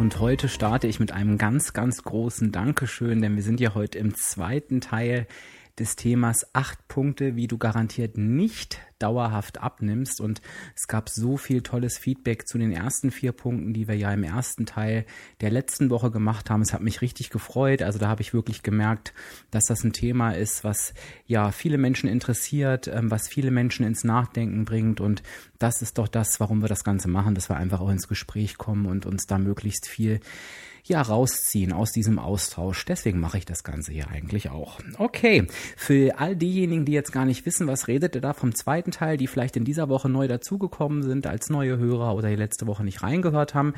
Und heute starte ich mit einem ganz, ganz großen Dankeschön, denn wir sind ja heute im zweiten Teil des Themas acht Punkte, wie du garantiert nicht dauerhaft abnimmst. Und es gab so viel tolles Feedback zu den ersten vier Punkten, die wir ja im ersten Teil der letzten Woche gemacht haben. Es hat mich richtig gefreut. Also da habe ich wirklich gemerkt, dass das ein Thema ist, was ja viele Menschen interessiert, ähm, was viele Menschen ins Nachdenken bringt. Und das ist doch das, warum wir das Ganze machen, dass wir einfach auch ins Gespräch kommen und uns da möglichst viel ja rausziehen aus diesem Austausch. Deswegen mache ich das Ganze hier eigentlich auch. Okay, für all diejenigen, die jetzt gar nicht wissen, was redet ihr da vom zweiten Teil, die vielleicht in dieser Woche neu dazugekommen sind als neue Hörer oder die letzte Woche nicht reingehört haben,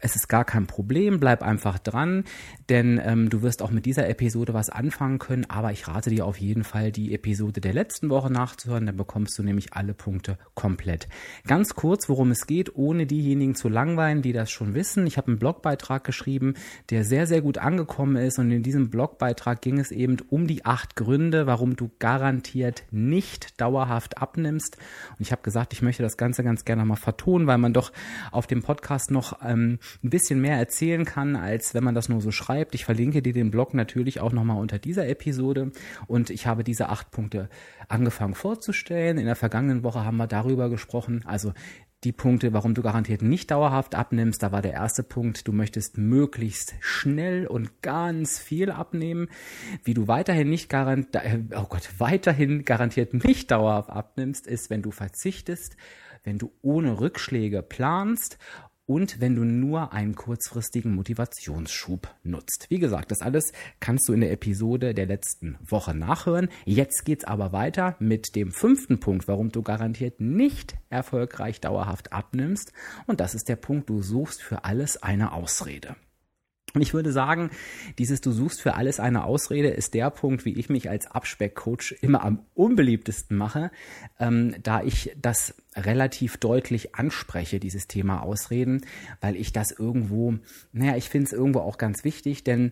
es ist gar kein Problem, bleib einfach dran, denn ähm, du wirst auch mit dieser Episode was anfangen können, aber ich rate dir auf jeden Fall, die Episode der letzten Woche nachzuhören, dann bekommst du nämlich alle Punkte komplett. Ganz kurz, worum es geht, ohne diejenigen zu langweilen, die das schon wissen. Ich habe einen Blogbeitrag geschrieben, der sehr, sehr gut angekommen ist und in diesem Blogbeitrag ging es eben um die acht Gründe, warum du garantiert nicht dauerhaft abnimmst. Und ich habe gesagt, ich möchte das Ganze ganz gerne mal vertonen, weil man doch auf dem Podcast noch ähm, ein bisschen mehr erzählen kann, als wenn man das nur so schreibt. Ich verlinke dir den Blog natürlich auch nochmal unter dieser Episode und ich habe diese acht Punkte angefangen vorzustellen. In der vergangenen Woche haben wir darüber gesprochen, also die Punkte, warum du garantiert nicht dauerhaft abnimmst. Da war der erste Punkt, du möchtest möglichst schnell und ganz viel abnehmen. Wie du weiterhin nicht garantiert, oh Gott, weiterhin garantiert nicht dauerhaft abnimmst, ist, wenn du verzichtest, wenn du ohne Rückschläge planst und wenn du nur einen kurzfristigen Motivationsschub nutzt. Wie gesagt, das alles kannst du in der Episode der letzten Woche nachhören. Jetzt geht's aber weiter mit dem fünften Punkt, warum du garantiert nicht erfolgreich dauerhaft abnimmst. Und das ist der Punkt, du suchst für alles eine Ausrede. Und ich würde sagen, dieses Du suchst für alles eine Ausrede ist der Punkt, wie ich mich als Abspeckcoach immer am unbeliebtesten mache, ähm, da ich das relativ deutlich anspreche, dieses Thema Ausreden, weil ich das irgendwo, naja, ich finde es irgendwo auch ganz wichtig, denn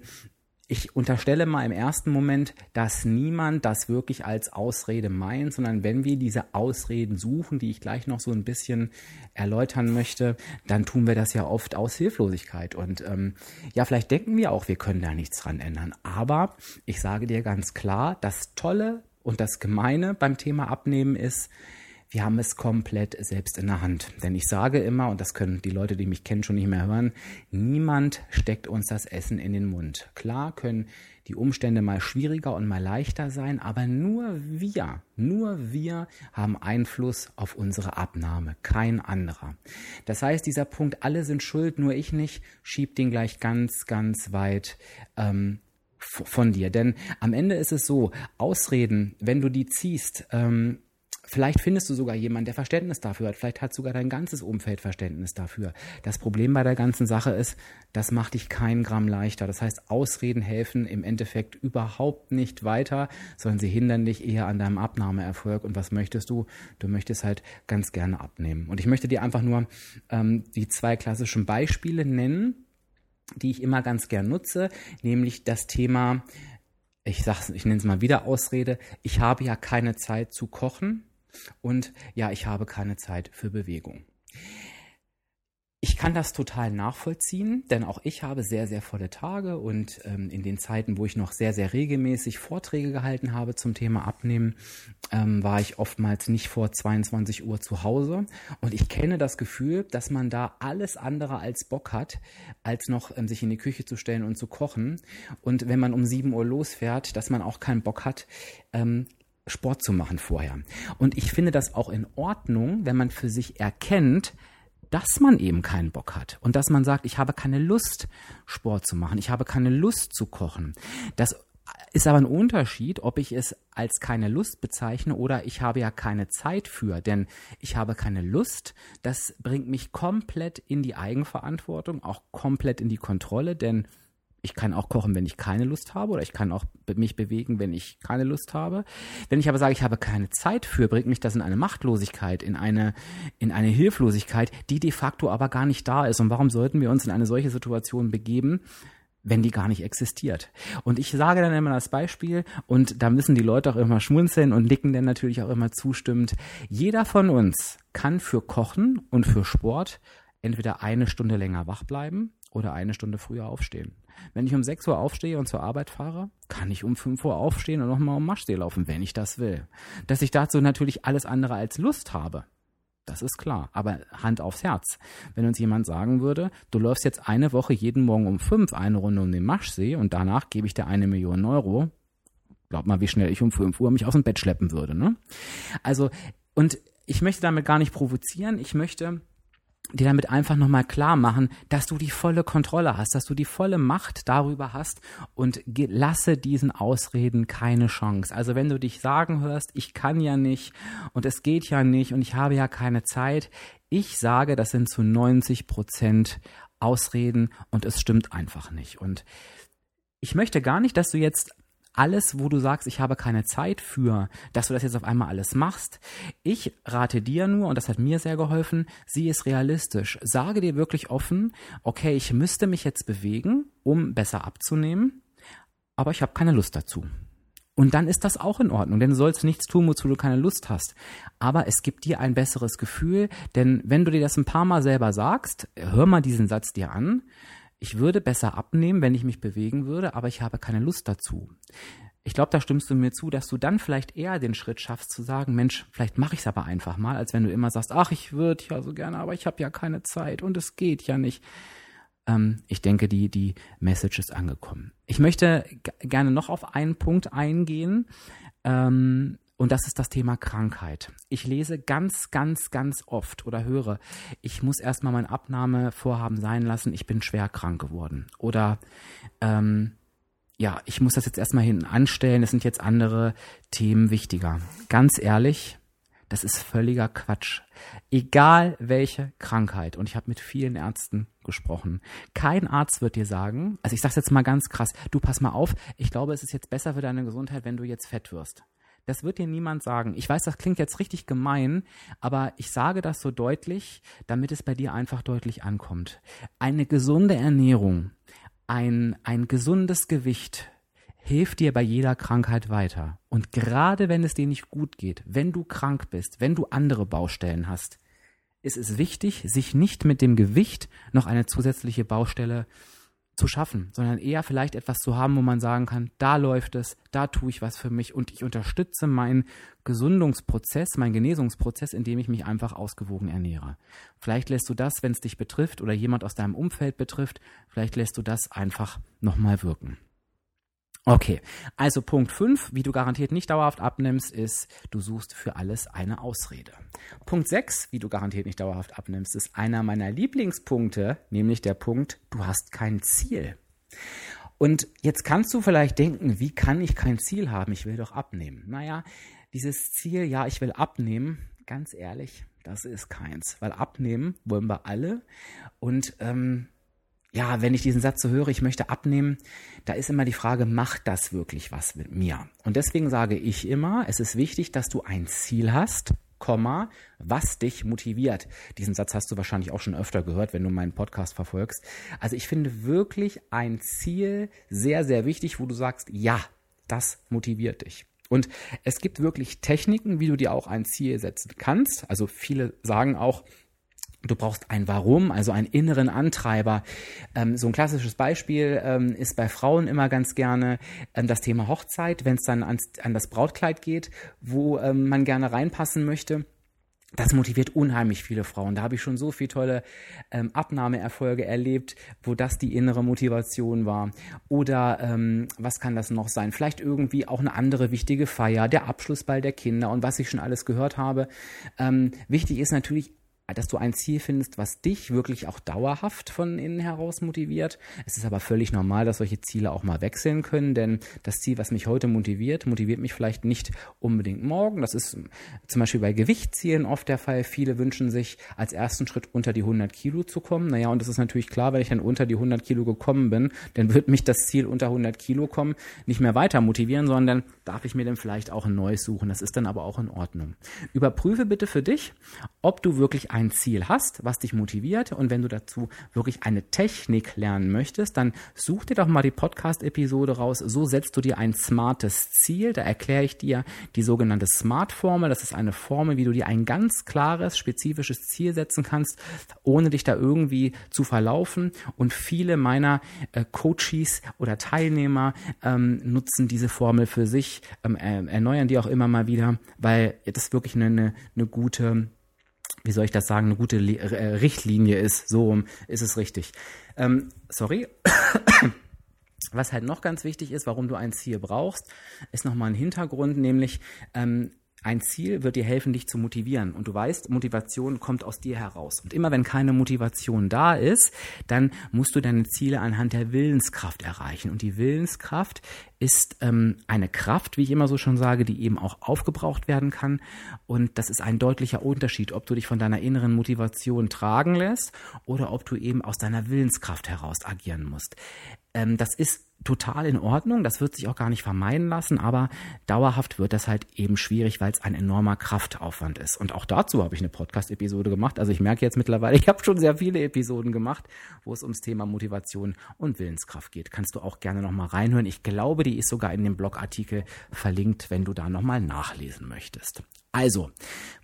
ich unterstelle mal im ersten Moment, dass niemand das wirklich als Ausrede meint, sondern wenn wir diese Ausreden suchen, die ich gleich noch so ein bisschen erläutern möchte, dann tun wir das ja oft aus Hilflosigkeit. Und ähm, ja, vielleicht denken wir auch, wir können da nichts dran ändern. Aber ich sage dir ganz klar, das Tolle und das Gemeine beim Thema Abnehmen ist, wir haben es komplett selbst in der Hand. Denn ich sage immer, und das können die Leute, die mich kennen, schon nicht mehr hören, niemand steckt uns das Essen in den Mund. Klar können die Umstände mal schwieriger und mal leichter sein, aber nur wir, nur wir haben Einfluss auf unsere Abnahme, kein anderer. Das heißt, dieser Punkt, alle sind schuld, nur ich nicht, schiebt den gleich ganz, ganz weit ähm, von dir. Denn am Ende ist es so, Ausreden, wenn du die ziehst, ähm, Vielleicht findest du sogar jemanden, der Verständnis dafür hat. Vielleicht hat sogar dein ganzes Umfeld Verständnis dafür. Das Problem bei der ganzen Sache ist, das macht dich kein Gramm leichter. Das heißt, Ausreden helfen im Endeffekt überhaupt nicht weiter, sondern sie hindern dich eher an deinem Abnahmeerfolg. Und was möchtest du? Du möchtest halt ganz gerne abnehmen. Und ich möchte dir einfach nur ähm, die zwei klassischen Beispiele nennen, die ich immer ganz gern nutze, nämlich das Thema, ich sag's, ich nenne es mal wieder Ausrede, ich habe ja keine Zeit zu kochen und ja, ich habe keine Zeit für Bewegung. Ich kann das total nachvollziehen, denn auch ich habe sehr, sehr volle Tage und ähm, in den Zeiten, wo ich noch sehr, sehr regelmäßig Vorträge gehalten habe zum Thema Abnehmen, ähm, war ich oftmals nicht vor 22 Uhr zu Hause. Und ich kenne das Gefühl, dass man da alles andere als Bock hat, als noch ähm, sich in die Küche zu stellen und zu kochen. Und wenn man um 7 Uhr losfährt, dass man auch keinen Bock hat, ähm, Sport zu machen vorher. Und ich finde das auch in Ordnung, wenn man für sich erkennt, dass man eben keinen Bock hat und dass man sagt, ich habe keine Lust, Sport zu machen, ich habe keine Lust zu kochen. Das ist aber ein Unterschied, ob ich es als keine Lust bezeichne oder ich habe ja keine Zeit für, denn ich habe keine Lust, das bringt mich komplett in die Eigenverantwortung, auch komplett in die Kontrolle, denn Ich kann auch kochen, wenn ich keine Lust habe oder ich kann auch mich bewegen, wenn ich keine Lust habe. Wenn ich aber sage, ich habe keine Zeit für, bringt mich das in eine Machtlosigkeit, in eine, in eine Hilflosigkeit, die de facto aber gar nicht da ist. Und warum sollten wir uns in eine solche Situation begeben? wenn die gar nicht existiert. Und ich sage dann immer das Beispiel, und da müssen die Leute auch immer schmunzeln und nicken dann natürlich auch immer zustimmend. Jeder von uns kann für Kochen und für Sport entweder eine Stunde länger wach bleiben oder eine Stunde früher aufstehen. Wenn ich um 6 Uhr aufstehe und zur Arbeit fahre, kann ich um 5 Uhr aufstehen und nochmal um Maschsee laufen, wenn ich das will. Dass ich dazu natürlich alles andere als Lust habe, das ist klar. Aber Hand aufs Herz. Wenn uns jemand sagen würde, du läufst jetzt eine Woche jeden Morgen um fünf eine Runde um den Maschsee und danach gebe ich dir eine Million Euro, glaub mal, wie schnell ich um fünf Uhr mich aus dem Bett schleppen würde, ne? Also, und ich möchte damit gar nicht provozieren. Ich möchte dir damit einfach nochmal klar machen, dass du die volle Kontrolle hast, dass du die volle Macht darüber hast und lasse diesen Ausreden keine Chance. Also wenn du dich sagen hörst, ich kann ja nicht und es geht ja nicht und ich habe ja keine Zeit, ich sage, das sind zu 90 Prozent Ausreden und es stimmt einfach nicht. Und ich möchte gar nicht, dass du jetzt alles, wo du sagst, ich habe keine Zeit für, dass du das jetzt auf einmal alles machst. Ich rate dir nur, und das hat mir sehr geholfen, sieh es realistisch. Sage dir wirklich offen, okay, ich müsste mich jetzt bewegen, um besser abzunehmen, aber ich habe keine Lust dazu. Und dann ist das auch in Ordnung, denn du sollst nichts tun, wozu du keine Lust hast. Aber es gibt dir ein besseres Gefühl, denn wenn du dir das ein paar Mal selber sagst, hör mal diesen Satz dir an, ich würde besser abnehmen, wenn ich mich bewegen würde, aber ich habe keine Lust dazu. Ich glaube, da stimmst du mir zu, dass du dann vielleicht eher den Schritt schaffst zu sagen, Mensch, vielleicht mache ich es aber einfach mal, als wenn du immer sagst, ach, ich würde ja so gerne, aber ich habe ja keine Zeit und es geht ja nicht. Ähm, ich denke, die, die Message ist angekommen. Ich möchte gerne noch auf einen Punkt eingehen. Ähm, und das ist das Thema Krankheit. Ich lese ganz, ganz, ganz oft oder höre, ich muss erstmal mein Abnahmevorhaben sein lassen, ich bin schwer krank geworden. Oder ähm, ja, ich muss das jetzt erstmal hinten anstellen, es sind jetzt andere Themen wichtiger. Ganz ehrlich, das ist völliger Quatsch. Egal welche Krankheit, und ich habe mit vielen Ärzten gesprochen, kein Arzt wird dir sagen, also ich sage jetzt mal ganz krass, du pass mal auf, ich glaube, es ist jetzt besser für deine Gesundheit, wenn du jetzt fett wirst. Das wird dir niemand sagen. Ich weiß, das klingt jetzt richtig gemein, aber ich sage das so deutlich, damit es bei dir einfach deutlich ankommt. Eine gesunde Ernährung, ein, ein gesundes Gewicht hilft dir bei jeder Krankheit weiter. Und gerade wenn es dir nicht gut geht, wenn du krank bist, wenn du andere Baustellen hast, ist es wichtig, sich nicht mit dem Gewicht noch eine zusätzliche Baustelle zu schaffen, sondern eher vielleicht etwas zu haben, wo man sagen kann, da läuft es, da tue ich was für mich und ich unterstütze meinen Gesundungsprozess, meinen Genesungsprozess, indem ich mich einfach ausgewogen ernähre. Vielleicht lässt du das, wenn es dich betrifft oder jemand aus deinem Umfeld betrifft, vielleicht lässt du das einfach nochmal wirken. Okay, also Punkt 5, wie du garantiert nicht dauerhaft abnimmst, ist, du suchst für alles eine Ausrede. Punkt 6, wie du garantiert nicht dauerhaft abnimmst, ist einer meiner Lieblingspunkte, nämlich der Punkt, du hast kein Ziel. Und jetzt kannst du vielleicht denken, wie kann ich kein Ziel haben? Ich will doch abnehmen. Naja, dieses Ziel, ja, ich will abnehmen, ganz ehrlich, das ist keins. Weil abnehmen wollen wir alle. Und ähm, ja, wenn ich diesen Satz so höre, ich möchte abnehmen, da ist immer die Frage, macht das wirklich was mit mir? Und deswegen sage ich immer, es ist wichtig, dass du ein Ziel hast, Komma, was dich motiviert. Diesen Satz hast du wahrscheinlich auch schon öfter gehört, wenn du meinen Podcast verfolgst. Also ich finde wirklich ein Ziel sehr, sehr wichtig, wo du sagst, ja, das motiviert dich. Und es gibt wirklich Techniken, wie du dir auch ein Ziel setzen kannst. Also viele sagen auch, Du brauchst ein Warum, also einen inneren Antreiber. Ähm, so ein klassisches Beispiel ähm, ist bei Frauen immer ganz gerne ähm, das Thema Hochzeit, wenn es dann ans, an das Brautkleid geht, wo ähm, man gerne reinpassen möchte. Das motiviert unheimlich viele Frauen. Da habe ich schon so viele tolle ähm, Abnahmeerfolge erlebt, wo das die innere Motivation war. Oder ähm, was kann das noch sein? Vielleicht irgendwie auch eine andere wichtige Feier, der Abschlussball der Kinder und was ich schon alles gehört habe. Ähm, wichtig ist natürlich dass du ein Ziel findest, was dich wirklich auch dauerhaft von innen heraus motiviert. Es ist aber völlig normal, dass solche Ziele auch mal wechseln können, denn das Ziel, was mich heute motiviert, motiviert mich vielleicht nicht unbedingt morgen. Das ist zum Beispiel bei Gewichtszielen oft der Fall. Viele wünschen sich als ersten Schritt unter die 100 Kilo zu kommen. Naja, und das ist natürlich klar, wenn ich dann unter die 100 Kilo gekommen bin, dann wird mich das Ziel unter 100 Kilo kommen nicht mehr weiter motivieren, sondern darf ich mir dann vielleicht auch ein neues suchen. Das ist dann aber auch in Ordnung. Überprüfe bitte für dich, ob du wirklich ein Ziel hast, was dich motiviert. Und wenn du dazu wirklich eine Technik lernen möchtest, dann such dir doch mal die Podcast-Episode raus. So setzt du dir ein smartes Ziel. Da erkläre ich dir die sogenannte Smart-Formel. Das ist eine Formel, wie du dir ein ganz klares, spezifisches Ziel setzen kannst, ohne dich da irgendwie zu verlaufen. Und viele meiner äh, Coaches oder Teilnehmer ähm, nutzen diese Formel für sich, ähm, erneuern die auch immer mal wieder, weil das wirklich eine, eine gute wie soll ich das sagen, eine gute äh, Richtlinie ist. So ist es richtig. Ähm, sorry. Was halt noch ganz wichtig ist, warum du ein Ziel brauchst, ist nochmal ein Hintergrund, nämlich ähm, ein Ziel wird dir helfen, dich zu motivieren. Und du weißt, Motivation kommt aus dir heraus. Und immer wenn keine Motivation da ist, dann musst du deine Ziele anhand der Willenskraft erreichen. Und die Willenskraft ist ähm, eine Kraft, wie ich immer so schon sage, die eben auch aufgebraucht werden kann. Und das ist ein deutlicher Unterschied, ob du dich von deiner inneren Motivation tragen lässt oder ob du eben aus deiner Willenskraft heraus agieren musst. Ähm, das ist total in Ordnung, das wird sich auch gar nicht vermeiden lassen, aber dauerhaft wird das halt eben schwierig, weil es ein enormer Kraftaufwand ist. Und auch dazu habe ich eine Podcast-Episode gemacht. Also ich merke jetzt mittlerweile, ich habe schon sehr viele Episoden gemacht, wo es ums Thema Motivation und Willenskraft geht. Kannst du auch gerne nochmal reinhören. Ich glaube, die ist sogar in dem Blogartikel verlinkt, wenn du da nochmal nachlesen möchtest. Also,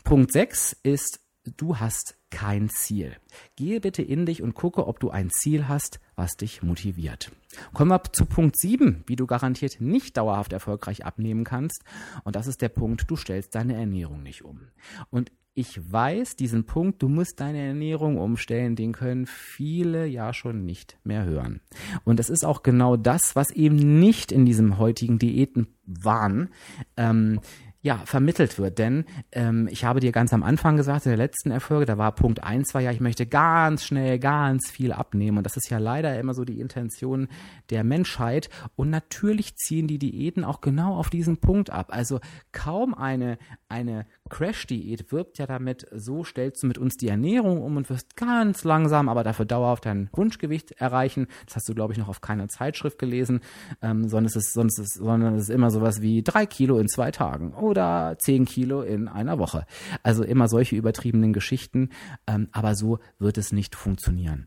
Punkt 6 ist du hast kein Ziel. Gehe bitte in dich und gucke, ob du ein Ziel hast, was dich motiviert. Kommen wir zu Punkt 7, wie du garantiert nicht dauerhaft erfolgreich abnehmen kannst. Und das ist der Punkt, du stellst deine Ernährung nicht um. Und ich weiß diesen Punkt, du musst deine Ernährung umstellen, den können viele ja schon nicht mehr hören. Und das ist auch genau das, was eben nicht in diesem heutigen Diäten waren. Ähm, ja, vermittelt wird. Denn ähm, ich habe dir ganz am Anfang gesagt, in der letzten Erfolge, da war Punkt eins war ja, ich möchte ganz schnell ganz viel abnehmen. Und das ist ja leider immer so die Intention der Menschheit. Und natürlich ziehen die Diäten auch genau auf diesen Punkt ab. Also kaum eine, eine Crash-Diät wirkt ja damit, so stellst du mit uns die Ernährung um und wirst ganz langsam, aber dafür dauerhaft dein Wunschgewicht erreichen. Das hast du, glaube ich, noch auf keiner Zeitschrift gelesen, ähm, sondern, es ist, sonst ist, sondern es ist immer sowas wie drei Kilo in zwei Tagen oder zehn Kilo in einer Woche. Also immer solche übertriebenen Geschichten, ähm, aber so wird es nicht funktionieren.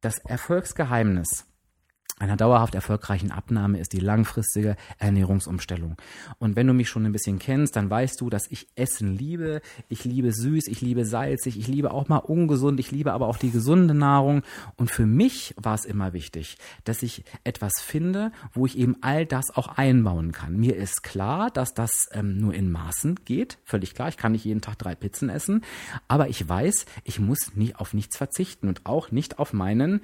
Das Erfolgsgeheimnis einer dauerhaft erfolgreichen Abnahme ist die langfristige Ernährungsumstellung. Und wenn du mich schon ein bisschen kennst, dann weißt du, dass ich Essen liebe. Ich liebe süß, ich liebe salzig, ich liebe auch mal ungesund, ich liebe aber auch die gesunde Nahrung. Und für mich war es immer wichtig, dass ich etwas finde, wo ich eben all das auch einbauen kann. Mir ist klar, dass das ähm, nur in Maßen geht. Völlig klar. Ich kann nicht jeden Tag drei Pizzen essen. Aber ich weiß, ich muss nie auf nichts verzichten und auch nicht auf meinen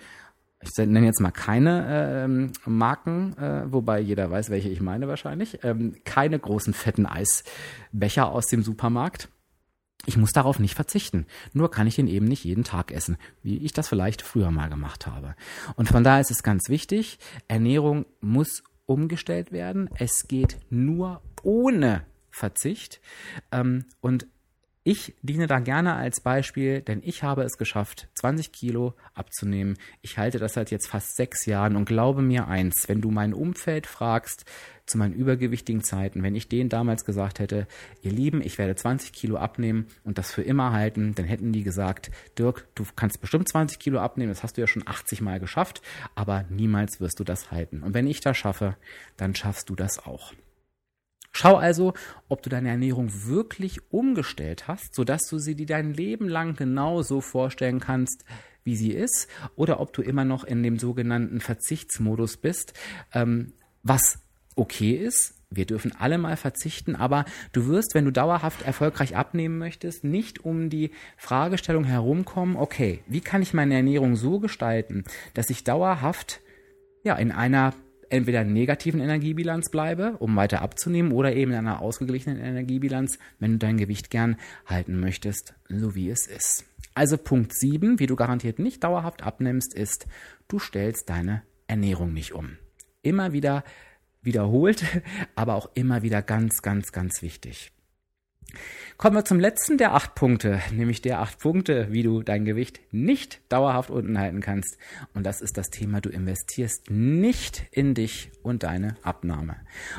ich nenne jetzt mal keine ähm, Marken, äh, wobei jeder weiß, welche ich meine wahrscheinlich, ähm, keine großen fetten Eisbecher aus dem Supermarkt. Ich muss darauf nicht verzichten. Nur kann ich ihn eben nicht jeden Tag essen, wie ich das vielleicht früher mal gemacht habe. Und von daher ist es ganz wichtig, Ernährung muss umgestellt werden. Es geht nur ohne Verzicht. Ähm, und ich diene da gerne als Beispiel, denn ich habe es geschafft, 20 Kilo abzunehmen. Ich halte das seit jetzt fast sechs Jahren und glaube mir eins, wenn du mein Umfeld fragst, zu meinen übergewichtigen Zeiten, wenn ich denen damals gesagt hätte, ihr Lieben, ich werde 20 Kilo abnehmen und das für immer halten, dann hätten die gesagt, Dirk, du kannst bestimmt 20 Kilo abnehmen, das hast du ja schon 80 Mal geschafft, aber niemals wirst du das halten. Und wenn ich das schaffe, dann schaffst du das auch. Schau also, ob du deine Ernährung wirklich umgestellt hast, sodass du sie dir dein Leben lang genau so vorstellen kannst, wie sie ist, oder ob du immer noch in dem sogenannten Verzichtsmodus bist, ähm, was okay ist. Wir dürfen alle mal verzichten, aber du wirst, wenn du dauerhaft erfolgreich abnehmen möchtest, nicht um die Fragestellung herumkommen, okay, wie kann ich meine Ernährung so gestalten, dass ich dauerhaft ja in einer entweder negativen Energiebilanz bleibe, um weiter abzunehmen, oder eben in einer ausgeglichenen Energiebilanz, wenn du dein Gewicht gern halten möchtest, so wie es ist. Also Punkt 7, wie du garantiert nicht dauerhaft abnimmst, ist, du stellst deine Ernährung nicht um. Immer wieder wiederholt, aber auch immer wieder ganz, ganz, ganz wichtig. Kommen wir zum letzten der acht Punkte, nämlich der acht Punkte, wie du dein Gewicht nicht dauerhaft unten halten kannst. Und das ist das Thema, du investierst nicht in dich und deine Abnahme.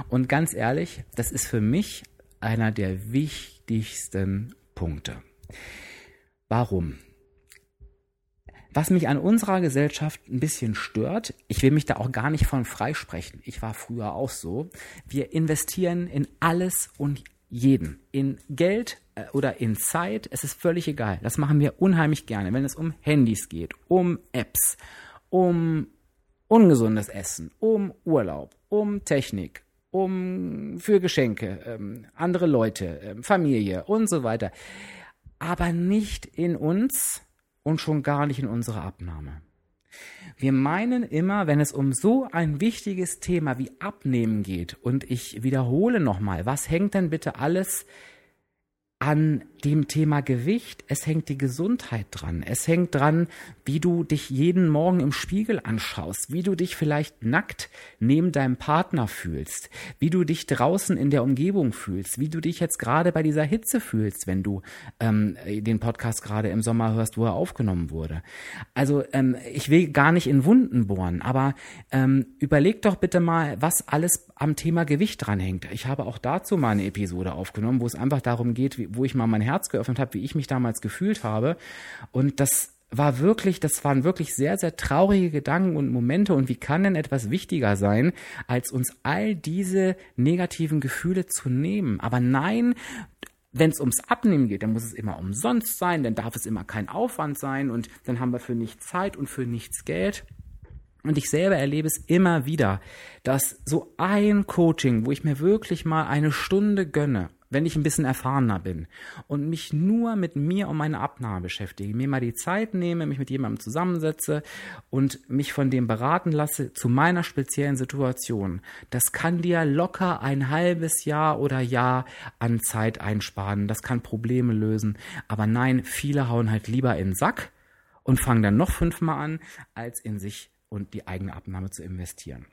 Und ganz ehrlich, das ist für mich einer der wichtigsten Punkte. Warum? Was mich an unserer Gesellschaft ein bisschen stört, ich will mich da auch gar nicht von freisprechen. Ich war früher auch so. Wir investieren in alles und jeden. In Geld äh, oder in Zeit, es ist völlig egal. Das machen wir unheimlich gerne, wenn es um Handys geht, um Apps, um ungesundes Essen, um Urlaub, um Technik, um für Geschenke, ähm, andere Leute, ähm, Familie und so weiter. Aber nicht in uns und schon gar nicht in unsere Abnahme. Wir meinen immer, wenn es um so ein wichtiges Thema wie Abnehmen geht, und ich wiederhole nochmal, was hängt denn bitte alles an dem Thema Gewicht, es hängt die Gesundheit dran. Es hängt dran, wie du dich jeden Morgen im Spiegel anschaust, wie du dich vielleicht nackt neben deinem Partner fühlst, wie du dich draußen in der Umgebung fühlst, wie du dich jetzt gerade bei dieser Hitze fühlst, wenn du ähm, den Podcast gerade im Sommer hörst, wo er aufgenommen wurde. Also ähm, ich will gar nicht in Wunden bohren, aber ähm, überleg doch bitte mal, was alles am Thema Gewicht dranhängt. Ich habe auch dazu mal eine Episode aufgenommen, wo es einfach darum geht, wo ich mal mein Herz geöffnet habe, wie ich mich damals gefühlt habe. Und das war wirklich, das waren wirklich sehr, sehr traurige Gedanken und Momente. Und wie kann denn etwas wichtiger sein, als uns all diese negativen Gefühle zu nehmen? Aber nein, wenn es ums Abnehmen geht, dann muss es immer umsonst sein, dann darf es immer kein Aufwand sein und dann haben wir für nichts Zeit und für nichts Geld. Und ich selber erlebe es immer wieder, dass so ein Coaching, wo ich mir wirklich mal eine Stunde gönne, wenn ich ein bisschen erfahrener bin und mich nur mit mir und meiner Abnahme beschäftige, mir mal die Zeit nehme, mich mit jemandem zusammensetze und mich von dem beraten lasse zu meiner speziellen Situation, das kann dir locker ein halbes Jahr oder Jahr an Zeit einsparen, das kann Probleme lösen, aber nein, viele hauen halt lieber in den Sack und fangen dann noch fünfmal an, als in sich und die eigene Abnahme zu investieren.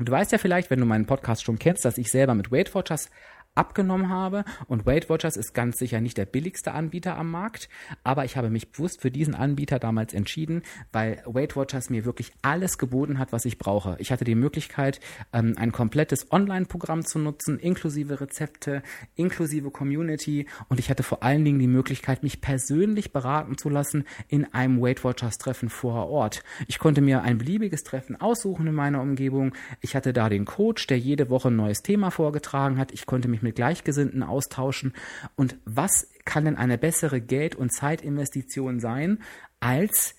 Du weißt ja vielleicht, wenn du meinen Podcast schon kennst, dass ich selber mit Weight Watchers abgenommen habe. Und Weight Watchers ist ganz sicher nicht der billigste Anbieter am Markt, aber ich habe mich bewusst für diesen Anbieter damals entschieden, weil Weight Watchers mir wirklich alles geboten hat, was ich brauche. Ich hatte die Möglichkeit, ähm, ein komplettes Online-Programm zu nutzen, inklusive Rezepte, inklusive Community und ich hatte vor allen Dingen die Möglichkeit, mich persönlich beraten zu lassen in einem Weight Watchers Treffen vor Ort. Ich konnte mir ein beliebiges Treffen aussuchen in meiner Umgebung. Ich hatte da den Coach, der jede Woche ein neues Thema vorgetragen hat. Ich konnte mich mit mit Gleichgesinnten austauschen. Und was kann denn eine bessere Geld- und Zeitinvestition sein als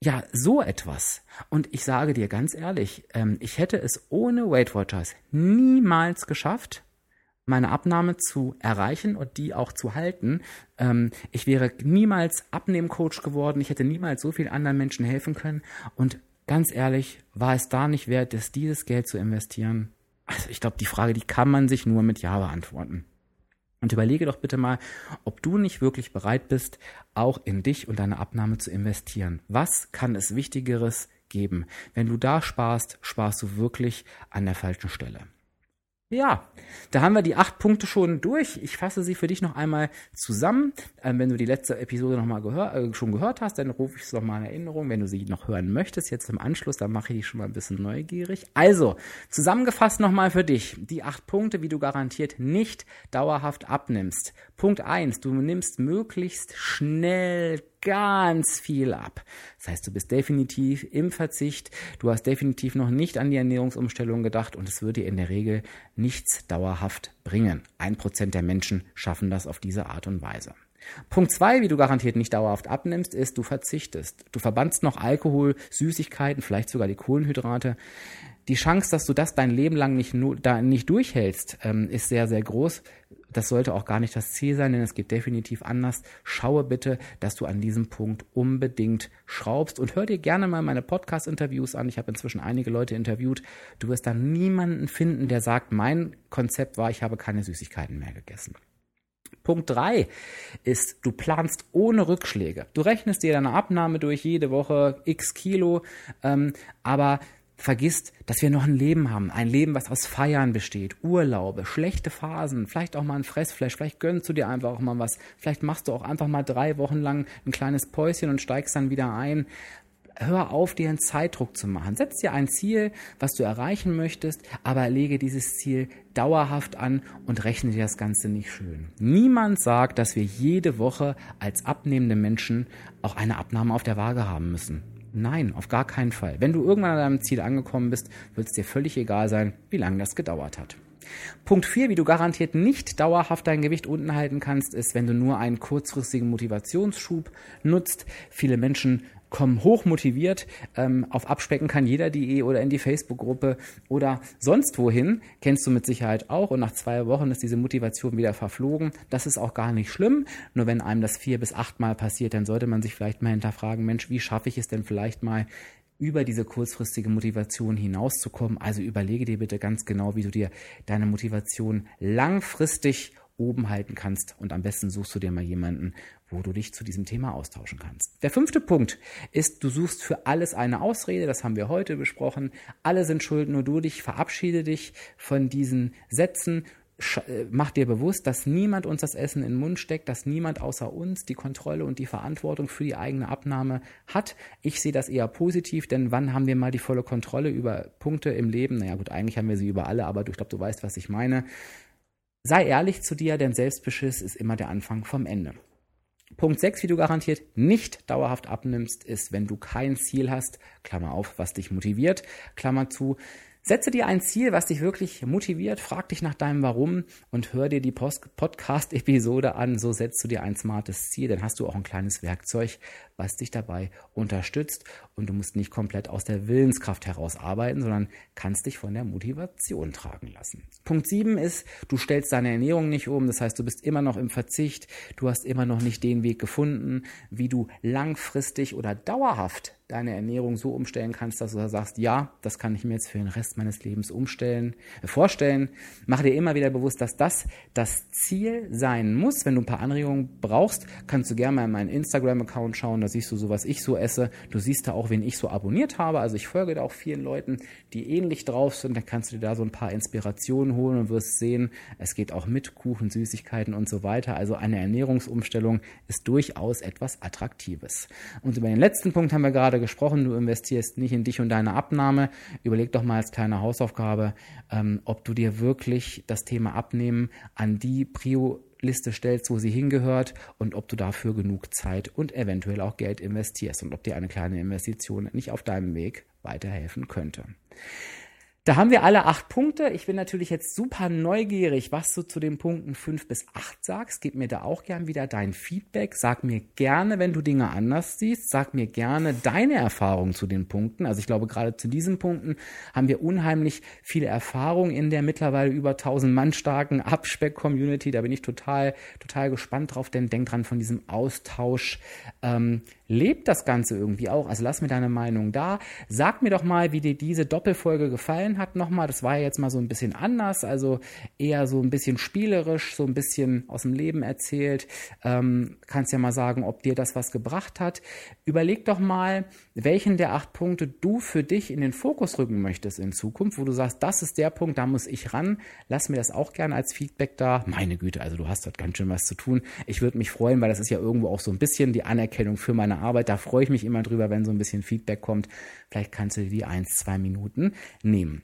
ja, so etwas. Und ich sage dir ganz ehrlich, ähm, ich hätte es ohne Weight Watchers niemals geschafft, meine Abnahme zu erreichen und die auch zu halten. Ähm, ich wäre niemals Abnehmcoach geworden. Ich hätte niemals so vielen anderen Menschen helfen können. Und ganz ehrlich, war es da nicht wert, dieses Geld zu investieren? Also ich glaube, die Frage, die kann man sich nur mit Ja beantworten. Und überlege doch bitte mal, ob du nicht wirklich bereit bist, auch in dich und deine Abnahme zu investieren. Was kann es Wichtigeres geben? Wenn du da sparst, sparst du wirklich an der falschen Stelle. Ja, da haben wir die acht Punkte schon durch. Ich fasse sie für dich noch einmal zusammen. Ähm, wenn du die letzte Episode noch mal gehör, äh, schon gehört hast, dann rufe ich es noch mal in Erinnerung. Wenn du sie noch hören möchtest, jetzt im Anschluss, dann mache ich dich schon mal ein bisschen neugierig. Also, zusammengefasst noch mal für dich die acht Punkte, wie du garantiert nicht dauerhaft abnimmst. Punkt eins: Du nimmst möglichst schnell ganz viel ab. Das heißt, du bist definitiv im Verzicht, du hast definitiv noch nicht an die Ernährungsumstellung gedacht und es würde dir in der Regel nichts dauerhaft bringen. Ein Prozent der Menschen schaffen das auf diese Art und Weise. Punkt zwei, wie du garantiert nicht dauerhaft abnimmst, ist, du verzichtest. Du verbannst noch Alkohol, Süßigkeiten, vielleicht sogar die Kohlenhydrate. Die Chance, dass du das dein Leben lang nicht, nicht durchhältst, ähm, ist sehr, sehr groß. Das sollte auch gar nicht das Ziel sein, denn es geht definitiv anders. Schaue bitte, dass du an diesem Punkt unbedingt schraubst und hör dir gerne mal meine Podcast-Interviews an. Ich habe inzwischen einige Leute interviewt. Du wirst da niemanden finden, der sagt, mein Konzept war, ich habe keine Süßigkeiten mehr gegessen. Punkt drei ist, du planst ohne Rückschläge. Du rechnest dir deine Abnahme durch jede Woche x Kilo, ähm, aber vergisst, dass wir noch ein Leben haben. Ein Leben, was aus Feiern besteht, Urlaube, schlechte Phasen, vielleicht auch mal ein Fressflash, vielleicht gönnst du dir einfach auch mal was. Vielleicht machst du auch einfach mal drei Wochen lang ein kleines Päuschen und steigst dann wieder ein. Hör auf, dir einen Zeitdruck zu machen. Setz dir ein Ziel, was du erreichen möchtest, aber lege dieses Ziel dauerhaft an und rechne dir das Ganze nicht schön. Niemand sagt, dass wir jede Woche als abnehmende Menschen auch eine Abnahme auf der Waage haben müssen. Nein, auf gar keinen Fall. Wenn du irgendwann an deinem Ziel angekommen bist, wird es dir völlig egal sein, wie lange das gedauert hat. Punkt 4, wie du garantiert nicht dauerhaft dein Gewicht unten halten kannst, ist, wenn du nur einen kurzfristigen Motivationsschub nutzt. Viele Menschen kommen hoch motiviert ähm, auf Abspecken kann jeder die oder in die Facebook-Gruppe oder sonst wohin. Kennst du mit Sicherheit auch. Und nach zwei Wochen ist diese Motivation wieder verflogen. Das ist auch gar nicht schlimm. Nur wenn einem das vier bis acht Mal passiert, dann sollte man sich vielleicht mal hinterfragen, Mensch, wie schaffe ich es denn vielleicht mal über diese kurzfristige Motivation hinauszukommen. Also überlege dir bitte ganz genau, wie du dir deine Motivation langfristig oben halten kannst. Und am besten suchst du dir mal jemanden, wo du dich zu diesem Thema austauschen kannst. Der fünfte Punkt ist, du suchst für alles eine Ausrede. Das haben wir heute besprochen. Alle sind schuld, nur du dich. Verabschiede dich von diesen Sätzen. Äh, mach dir bewusst, dass niemand uns das Essen in den Mund steckt, dass niemand außer uns die Kontrolle und die Verantwortung für die eigene Abnahme hat. Ich sehe das eher positiv, denn wann haben wir mal die volle Kontrolle über Punkte im Leben? Naja gut, eigentlich haben wir sie über alle, aber ich glaube, du weißt, was ich meine. Sei ehrlich zu dir, denn Selbstbeschiss ist immer der Anfang vom Ende. Punkt 6, wie du garantiert nicht dauerhaft abnimmst, ist, wenn du kein Ziel hast, Klammer auf, was dich motiviert, Klammer zu, Setze dir ein Ziel, was dich wirklich motiviert, frag dich nach deinem Warum und hör dir die Podcast-Episode an. So setzt du dir ein smartes Ziel, dann hast du auch ein kleines Werkzeug, was dich dabei unterstützt und du musst nicht komplett aus der Willenskraft heraus arbeiten, sondern kannst dich von der Motivation tragen lassen. Punkt 7 ist, du stellst deine Ernährung nicht um, das heißt, du bist immer noch im Verzicht, du hast immer noch nicht den Weg gefunden, wie du langfristig oder dauerhaft deine Ernährung so umstellen kannst, dass du sagst, ja, das kann ich mir jetzt für den Rest meines Lebens umstellen, äh, vorstellen. Mach dir immer wieder bewusst, dass das das Ziel sein muss. Wenn du ein paar Anregungen brauchst, kannst du gerne mal in meinen Instagram-Account schauen, da siehst du so, was ich so esse. Du siehst da auch, wen ich so abonniert habe. Also ich folge da auch vielen Leuten, die ähnlich drauf sind. Dann kannst du dir da so ein paar Inspirationen holen und wirst sehen, es geht auch mit Kuchen, Süßigkeiten und so weiter. Also eine Ernährungsumstellung ist durchaus etwas Attraktives. Und über den letzten Punkt haben wir gerade gesprochen. Du investierst nicht in dich und deine Abnahme. Überleg doch mal als kleine Hausaufgabe, ähm, ob du dir wirklich das Thema Abnehmen an die Prio Liste stellst, wo sie hingehört und ob du dafür genug Zeit und eventuell auch Geld investierst und ob dir eine kleine Investition nicht auf deinem Weg weiterhelfen könnte. Da haben wir alle acht Punkte. Ich bin natürlich jetzt super neugierig, was du zu den Punkten fünf bis acht sagst. Gib mir da auch gern wieder dein Feedback. Sag mir gerne, wenn du Dinge anders siehst. Sag mir gerne deine Erfahrungen zu den Punkten. Also ich glaube, gerade zu diesen Punkten haben wir unheimlich viele Erfahrungen in der mittlerweile über 1000 Mann starken Abspeck-Community. Da bin ich total, total gespannt drauf, denn denk dran von diesem Austausch. Ähm, lebt das Ganze irgendwie auch? Also lass mir deine Meinung da. Sag mir doch mal, wie dir diese Doppelfolge gefallen hat nochmal. Das war ja jetzt mal so ein bisschen anders, also eher so ein bisschen spielerisch, so ein bisschen aus dem Leben erzählt. Ähm, kannst ja mal sagen, ob dir das was gebracht hat. Überleg doch mal, welchen der acht Punkte du für dich in den Fokus rücken möchtest in Zukunft, wo du sagst, das ist der Punkt, da muss ich ran. Lass mir das auch gerne als Feedback da. Meine Güte, also du hast dort ganz schön was zu tun. Ich würde mich freuen, weil das ist ja irgendwo auch so ein bisschen die Anerkennung für meine Arbeit. Da freue ich mich immer drüber, wenn so ein bisschen Feedback kommt. Vielleicht kannst du dir die eins, zwei Minuten nehmen.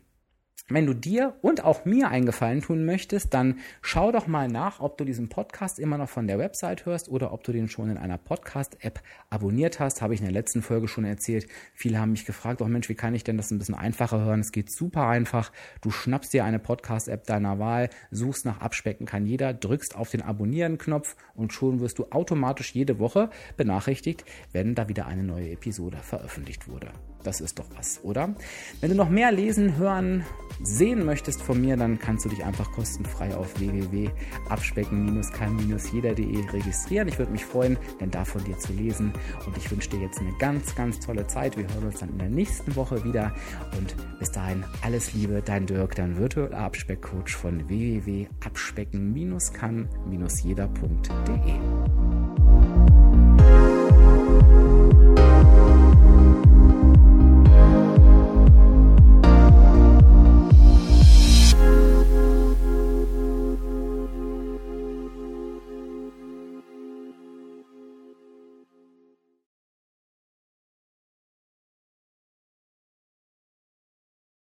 Wenn du dir und auch mir einen Gefallen tun möchtest, dann schau doch mal nach, ob du diesen Podcast immer noch von der Website hörst oder ob du den schon in einer Podcast-App abonniert hast. Habe ich in der letzten Folge schon erzählt. Viele haben mich gefragt, oh Mensch, wie kann ich denn das ein bisschen einfacher hören? Es geht super einfach. Du schnappst dir eine Podcast-App deiner Wahl, suchst nach Abspecken kann jeder, drückst auf den Abonnieren-Knopf und schon wirst du automatisch jede Woche benachrichtigt, wenn da wieder eine neue Episode veröffentlicht wurde. Das ist doch was, oder? Wenn du noch mehr lesen, hören, sehen möchtest von mir, dann kannst du dich einfach kostenfrei auf www.abspecken-kann-jeder.de registrieren. Ich würde mich freuen, denn da von dir zu lesen. Und ich wünsche dir jetzt eine ganz, ganz tolle Zeit. Wir hören uns dann in der nächsten Woche wieder. Und bis dahin alles Liebe, dein Dirk, dein virtueller Abspeckcoach von www.abspecken-kann-jeder.de.